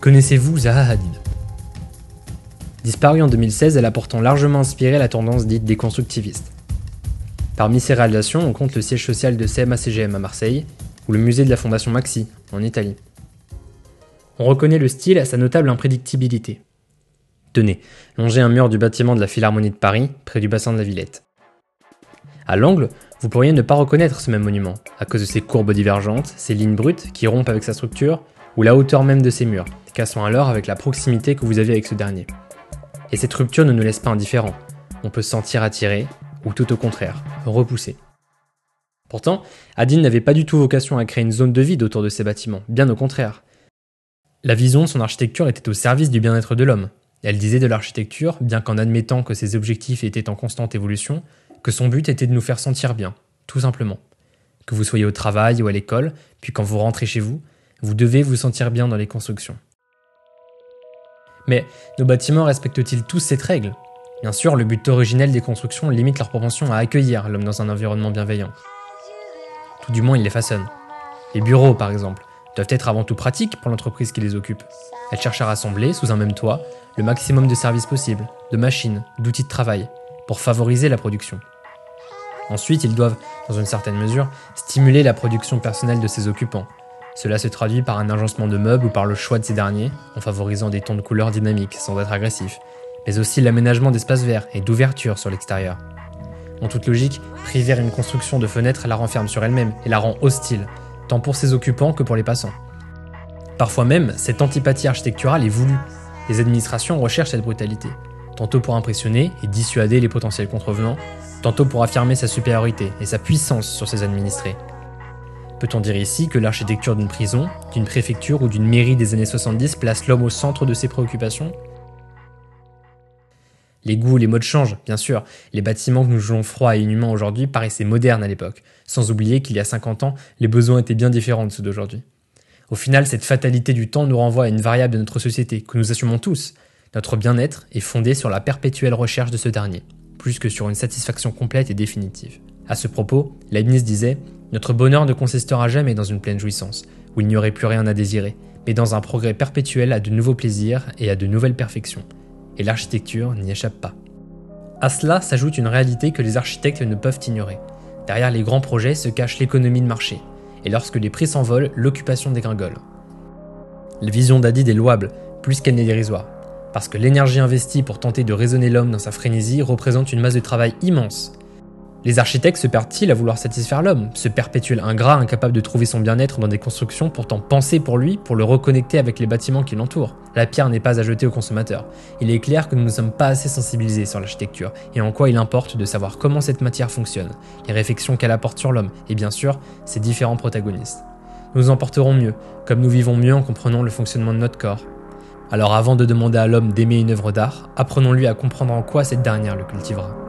Connaissez-vous Zaha Hadid? Disparue en 2016, elle a pourtant largement inspiré la tendance dite déconstructiviste. Parmi ses réalisations, on compte le siège social de CMA-CGM à Marseille ou le musée de la Fondation Maxi en Italie. On reconnaît le style à sa notable imprédictibilité. Tenez, longez un mur du bâtiment de la Philharmonie de Paris, près du bassin de la Villette. À l'angle, vous pourriez ne pas reconnaître ce même monument, à cause de ses courbes divergentes, ses lignes brutes qui rompent avec sa structure, ou la hauteur même de ses murs, cassant alors avec la proximité que vous avez avec ce dernier. Et cette rupture ne nous laisse pas indifférents. On peut se sentir attiré, ou tout au contraire, repoussé. Pourtant, Adine n'avait pas du tout vocation à créer une zone de vide autour de ces bâtiments, bien au contraire. La vision de son architecture était au service du bien-être de l'homme. Elle disait de l'architecture, bien qu'en admettant que ses objectifs étaient en constante évolution, que son but était de nous faire sentir bien, tout simplement. Que vous soyez au travail ou à l'école, puis quand vous rentrez chez vous, vous devez vous sentir bien dans les constructions. Mais nos bâtiments respectent-ils tous cette règle? Bien sûr, le but originel des constructions limite leur propension à accueillir l'homme dans un environnement bienveillant. Tout du moins, il les façonne. Les bureaux, par exemple, doivent être avant tout pratiques pour l'entreprise qui les occupe. Elle cherche à rassembler, sous un même toit, le maximum de services possibles, de machines, d'outils de travail, pour favoriser la production. Ensuite, ils doivent, dans une certaine mesure, stimuler la production personnelle de ses occupants. Cela se traduit par un agencement de meubles ou par le choix de ces derniers, en favorisant des tons de couleurs dynamiques sans être agressifs, mais aussi l'aménagement d'espaces verts et d'ouverture sur l'extérieur. En toute logique, priver une construction de fenêtres la renferme sur elle-même et la rend hostile, tant pour ses occupants que pour les passants. Parfois même, cette antipathie architecturale est voulue. Les administrations recherchent cette brutalité, tantôt pour impressionner et dissuader les potentiels contrevenants, tantôt pour affirmer sa supériorité et sa puissance sur ses administrés. Peut-on dire ici que l'architecture d'une prison, d'une préfecture ou d'une mairie des années 70 place l'homme au centre de ses préoccupations? Les goûts, les modes changent, bien sûr. Les bâtiments que nous jugeons froids et inhumains aujourd'hui paraissaient modernes à l'époque, sans oublier qu'il y a 50 ans, les besoins étaient bien différents de ceux d'aujourd'hui. Au final, cette fatalité du temps nous renvoie à une variable de notre société que nous assumons tous. Notre bien-être est fondé sur la perpétuelle recherche de ce dernier, plus que sur une satisfaction complète et définitive. À ce propos, Leibniz disait Notre bonheur ne consistera jamais dans une pleine jouissance, où il n'y aurait plus rien à désirer, mais dans un progrès perpétuel à de nouveaux plaisirs et à de nouvelles perfections et l'architecture n'y échappe pas. À cela s'ajoute une réalité que les architectes ne peuvent ignorer. Derrière les grands projets se cache l'économie de marché, et lorsque les prix s'envolent, l'occupation dégringole. La vision d'Adid est louable, plus qu'elle n'est dérisoire, parce que l'énergie investie pour tenter de raisonner l'homme dans sa frénésie représente une masse de travail immense, les architectes se perdent-ils à vouloir satisfaire l'homme, ce perpétuel ingrat incapable de trouver son bien-être dans des constructions pourtant pensées pour lui, pour le reconnecter avec les bâtiments qui l'entourent? La pierre n'est pas à jeter au consommateur. Il est clair que nous ne sommes pas assez sensibilisés sur l'architecture et en quoi il importe de savoir comment cette matière fonctionne, les réflexions qu'elle apporte sur l'homme et bien sûr ses différents protagonistes. Nous en porterons mieux, comme nous vivons mieux en comprenant le fonctionnement de notre corps. Alors avant de demander à l'homme d'aimer une œuvre d'art, apprenons-lui à comprendre en quoi cette dernière le cultivera.